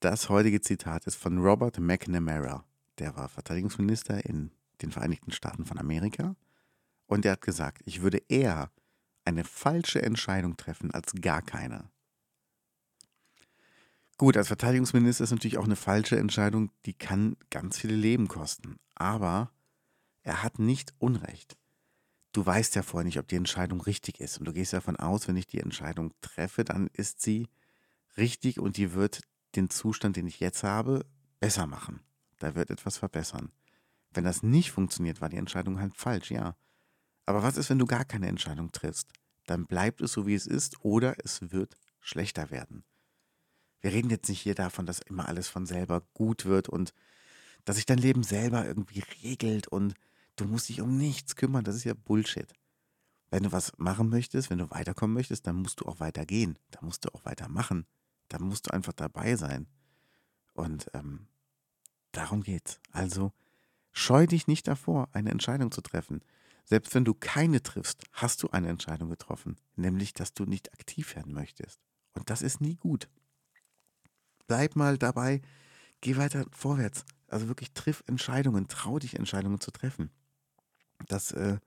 Das heutige Zitat ist von Robert McNamara. Der war Verteidigungsminister in den Vereinigten Staaten von Amerika. Und er hat gesagt, ich würde eher eine falsche Entscheidung treffen als gar keine. Gut, als Verteidigungsminister ist natürlich auch eine falsche Entscheidung, die kann ganz viele Leben kosten. Aber er hat nicht Unrecht. Du weißt ja vorher nicht, ob die Entscheidung richtig ist. Und du gehst davon aus, wenn ich die Entscheidung treffe, dann ist sie richtig und die wird den Zustand, den ich jetzt habe, besser machen. Da wird etwas verbessern. Wenn das nicht funktioniert, war die Entscheidung halt falsch, ja. Aber was ist, wenn du gar keine Entscheidung triffst? Dann bleibt es so, wie es ist, oder es wird schlechter werden. Wir reden jetzt nicht hier davon, dass immer alles von selber gut wird und dass sich dein Leben selber irgendwie regelt und du musst dich um nichts kümmern. Das ist ja Bullshit. Wenn du was machen möchtest, wenn du weiterkommen möchtest, dann musst du auch weitergehen. Dann musst du auch weitermachen. Da musst du einfach dabei sein. Und ähm, darum geht's. Also scheu dich nicht davor, eine Entscheidung zu treffen. Selbst wenn du keine triffst, hast du eine Entscheidung getroffen, nämlich dass du nicht aktiv werden möchtest. Und das ist nie gut. Bleib mal dabei, geh weiter vorwärts. Also wirklich triff Entscheidungen, trau dich Entscheidungen zu treffen. Das, äh,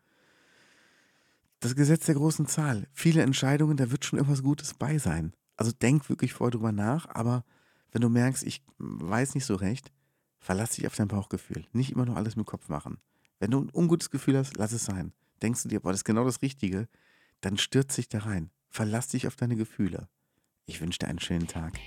das Gesetz der großen Zahl. Viele Entscheidungen, da wird schon irgendwas Gutes bei sein. Also denk wirklich vorher drüber nach, aber wenn du merkst, ich weiß nicht so recht, verlass dich auf dein Bauchgefühl. Nicht immer nur alles mit dem Kopf machen. Wenn du ein ungutes Gefühl hast, lass es sein. Denkst du dir, boah, das ist genau das Richtige, dann stürz dich da rein. Verlass dich auf deine Gefühle. Ich wünsche dir einen schönen Tag.